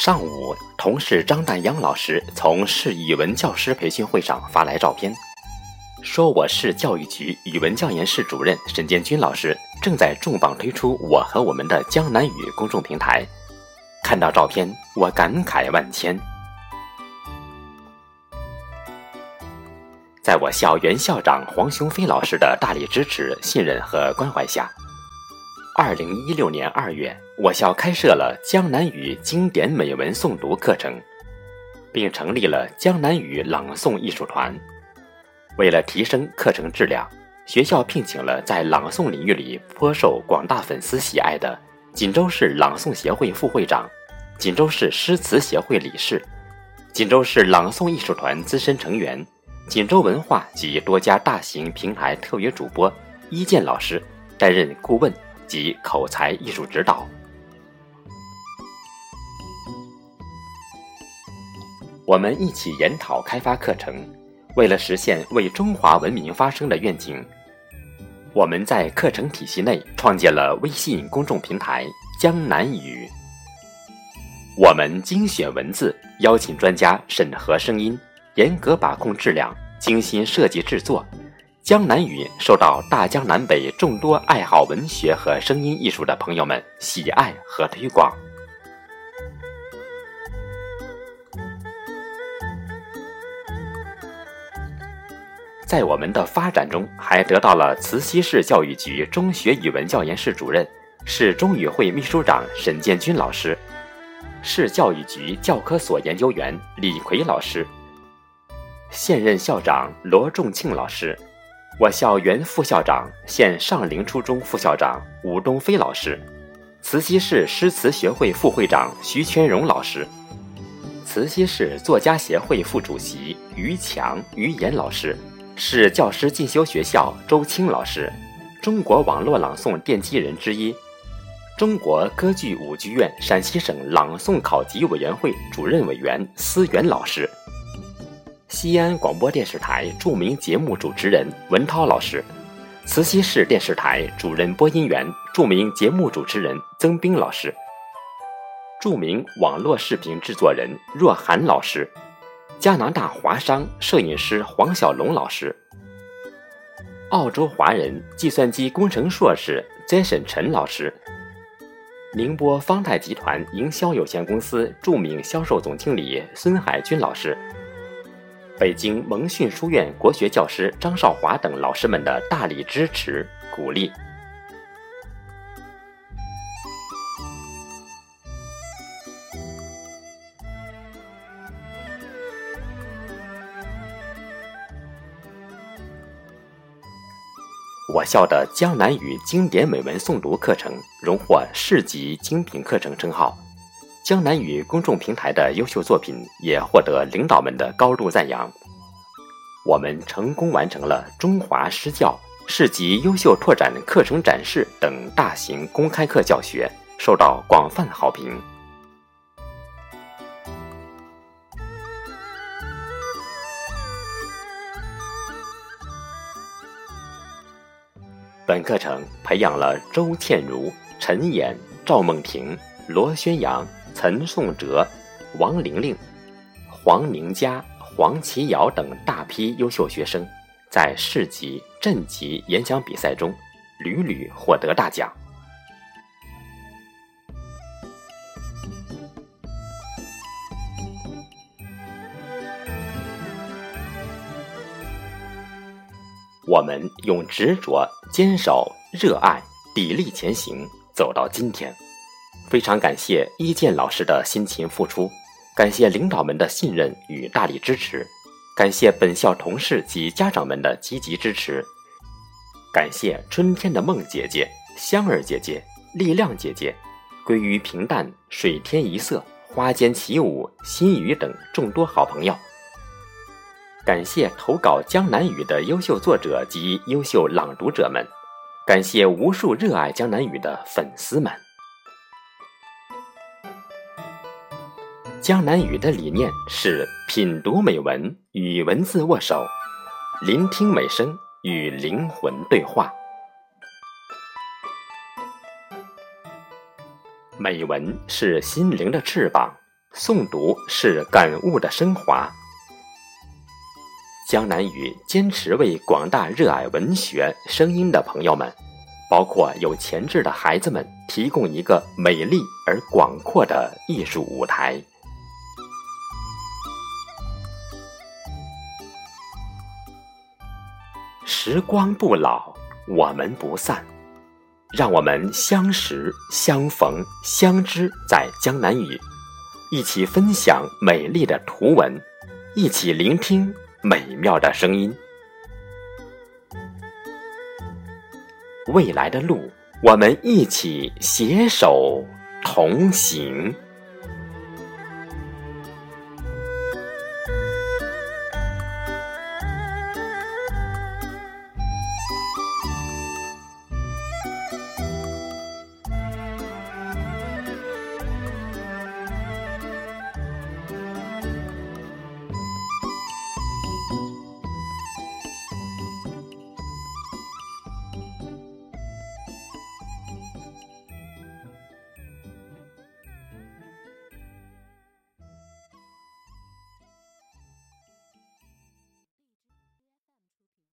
上午，同事张旦阳老师从市语文教师培训会上发来照片，说我市教育局语文教研室主任沈建军老师正在重磅推出我和我们的江南语公众平台。看到照片，我感慨万千。在我校原校长黄雄飞老师的大力支持、信任和关怀下。二零一六年二月，我校开设了江南语经典美文诵读课程，并成立了江南语朗诵艺术团。为了提升课程质量，学校聘请了在朗诵领域里颇受广大粉丝喜爱的锦州市朗诵协会副会长、锦州市诗词协会理事、锦州市朗诵艺术团资深成员、锦州文化及多家大型平台特约主播一健老师担任顾问。及口才艺术指导，我们一起研讨开发课程。为了实现为中华文明发声的愿景，我们在课程体系内创建了微信公众平台“江南语”。我们精选文字，邀请专家审核声音，严格把控质量，精心设计制作。江南语受到大江南北众多爱好文学和声音艺术的朋友们喜爱和推广。在我们的发展中，还得到了慈溪市教育局中学语文教研室主任、市中语会秘书长沈建军老师，市教育局教科所研究员李奎老师，现任校长罗仲庆老师。我校原副校长、现上林初中副校长武东飞老师，慈溪市诗词学会副会长徐全荣老师，慈溪市作家协会副主席于强、于岩老师，市教师进修学校周青老师，中国网络朗诵奠基人之一，中国歌剧舞剧院陕西省朗诵考级委员会主任委员思源老师。西安广播电视台著名节目主持人文涛老师，慈溪市电视台主任播音员、著名节目主持人曾斌老师，著名网络视频制作人若涵老师，加拿大华商摄影师黄小龙老师，澳洲华人计算机工程硕士 Jason 陈老师，宁波方太集团营销有限公司著名销售总经理孙海军老师。北京蒙训书院国学教师张少华等老师们的大力支持鼓励。我校的江南语经典美文诵读课程荣获市级精品课程称号。江南语公众平台的优秀作品也获得领导们的高度赞扬。我们成功完成了中华诗教市级优秀拓展课程展示等大型公开课教学，受到广泛好评。本课程培养了周倩茹、陈岩、赵梦婷、罗宣阳。陈颂哲、王玲玲、黄明佳、黄奇瑶等大批优秀学生，在市级、镇级演讲比赛中屡屡获得大奖。我们用执着、坚守、热爱、砥砺前行，走到今天。非常感谢一建老师的辛勤付出，感谢领导们的信任与大力支持，感谢本校同事及家长们的积极支持，感谢春天的梦姐姐、香儿姐姐、丽亮姐姐、归于平淡、水天一色、花间起舞、心语等众多好朋友，感谢投稿江南语的优秀作者及优秀朗读者们，感谢无数热爱江南语的粉丝们。江南语的理念是品读美文与文字握手，聆听美声与灵魂对话。美文是心灵的翅膀，诵读是感悟的升华。江南语坚持为广大热爱文学声音的朋友们，包括有潜质的孩子们，提供一个美丽而广阔的艺术舞台。时光不老，我们不散。让我们相识、相逢、相知在江南语，一起分享美丽的图文，一起聆听美妙的声音。未来的路，我们一起携手同行。